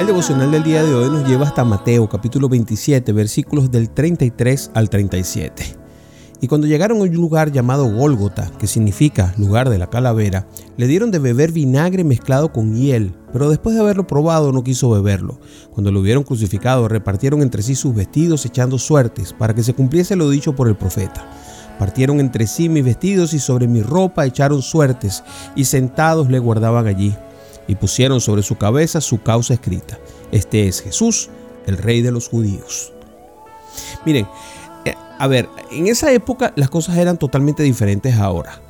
El devocional del día de hoy nos lleva hasta Mateo capítulo 27 versículos del 33 al 37. Y cuando llegaron a un lugar llamado Gólgota, que significa lugar de la calavera, le dieron de beber vinagre mezclado con hiel, pero después de haberlo probado no quiso beberlo. Cuando lo hubieron crucificado, repartieron entre sí sus vestidos echando suertes, para que se cumpliese lo dicho por el profeta. Partieron entre sí mis vestidos y sobre mi ropa echaron suertes, y sentados le guardaban allí y pusieron sobre su cabeza su causa escrita. Este es Jesús, el rey de los judíos. Miren, eh, a ver, en esa época las cosas eran totalmente diferentes ahora.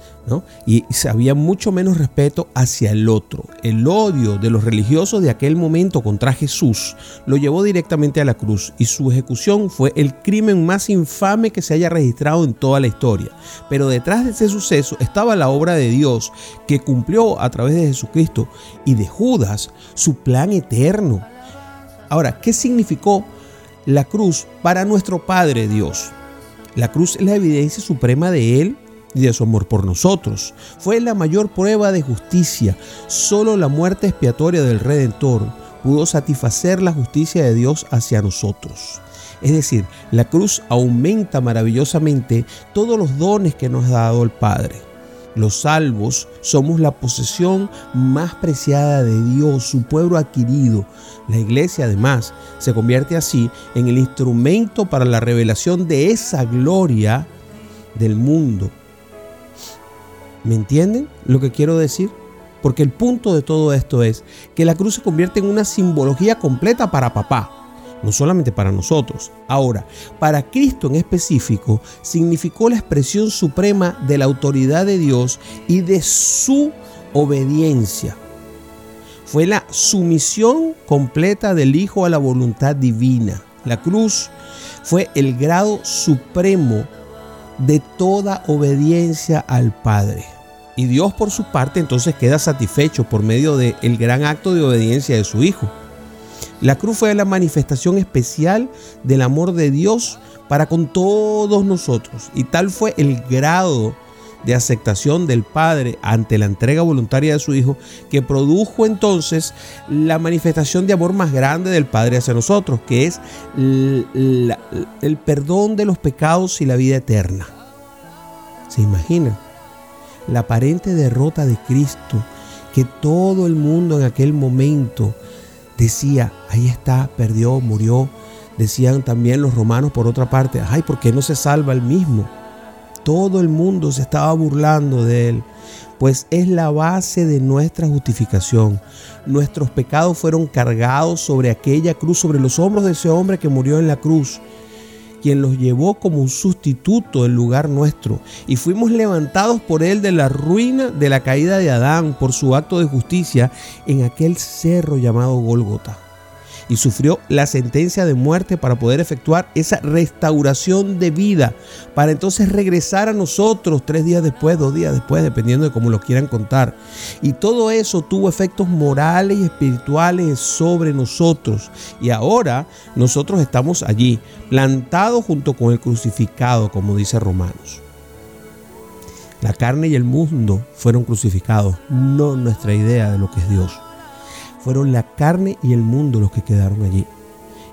Y había mucho menos respeto hacia el otro. El odio de los religiosos de aquel momento contra Jesús lo llevó directamente a la cruz y su ejecución fue el crimen más infame que se haya registrado en toda la historia. Pero detrás de ese suceso estaba la obra de Dios que cumplió a través de Jesucristo y de Judas su plan eterno. Ahora, ¿qué significó la cruz para nuestro Padre Dios? La cruz es la evidencia suprema de Él y de su amor por nosotros. Fue la mayor prueba de justicia. Solo la muerte expiatoria del Redentor pudo satisfacer la justicia de Dios hacia nosotros. Es decir, la cruz aumenta maravillosamente todos los dones que nos ha dado el Padre. Los salvos somos la posesión más preciada de Dios, su pueblo adquirido. La iglesia además se convierte así en el instrumento para la revelación de esa gloria del mundo ¿Me entienden lo que quiero decir? Porque el punto de todo esto es que la cruz se convierte en una simbología completa para papá, no solamente para nosotros. Ahora, para Cristo en específico, significó la expresión suprema de la autoridad de Dios y de su obediencia. Fue la sumisión completa del Hijo a la voluntad divina. La cruz fue el grado supremo de toda obediencia al Padre. Y Dios por su parte entonces queda satisfecho por medio del el gran acto de obediencia de su Hijo. La cruz fue la manifestación especial del amor de Dios para con todos nosotros. Y tal fue el grado de aceptación del Padre ante la entrega voluntaria de su Hijo que produjo entonces la manifestación de amor más grande del Padre hacia nosotros, que es el, perdón de los pecados y la vida eterna. ¿Se imaginan? La aparente derrota de Cristo que todo el mundo en aquel momento decía, ahí está, perdió, murió. Decían también los romanos por otra parte, ay, ¿por qué no se salva el mismo? Todo el mundo se estaba burlando de él, pues es la base de nuestra justificación. Nuestros pecados fueron cargados sobre aquella cruz, sobre los hombros de ese hombre que murió en la cruz quien los llevó como un sustituto en lugar nuestro, y fuimos levantados por él de la ruina de la caída de Adán por su acto de justicia en aquel cerro llamado Golgota y sufrió la sentencia de muerte para poder efectuar esa restauración de vida, para entonces regresar a nosotros tres días después, dos días después, dependiendo de cómo lo quieran contar. Y todo eso tuvo efectos morales y espirituales sobre nosotros. Y ahora nosotros estamos allí, plantados junto con el crucificado, como dice Romanos. La carne y el mundo fueron crucificados, no nuestra idea de lo que es Dios fueron la carne y el mundo los que quedaron allí.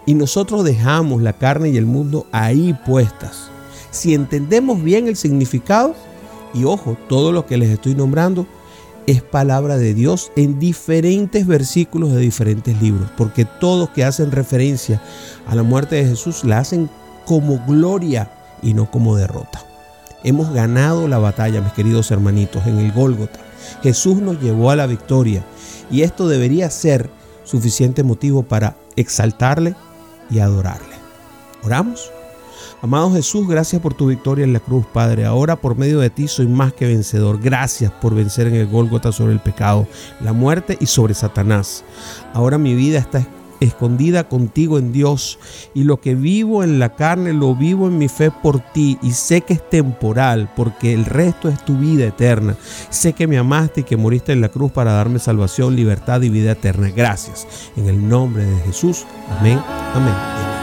Y nosotros dejamos la carne y el mundo ahí puestas. Si entendemos bien el significado, y ojo, todo lo que les estoy nombrando es palabra de Dios en diferentes versículos de diferentes libros, porque todos que hacen referencia a la muerte de Jesús la hacen como gloria y no como derrota. Hemos ganado la batalla, mis queridos hermanitos, en el Gólgota. Jesús nos llevó a la victoria y esto debería ser suficiente motivo para exaltarle y adorarle. Oramos. Amado Jesús, gracias por tu victoria en la cruz, Padre. Ahora por medio de ti soy más que vencedor. Gracias por vencer en el Gólgota sobre el pecado, la muerte y sobre Satanás. Ahora mi vida está escondida contigo en Dios y lo que vivo en la carne lo vivo en mi fe por ti y sé que es temporal porque el resto es tu vida eterna. Sé que me amaste y que moriste en la cruz para darme salvación, libertad y vida eterna. Gracias. En el nombre de Jesús. Amén. Amén.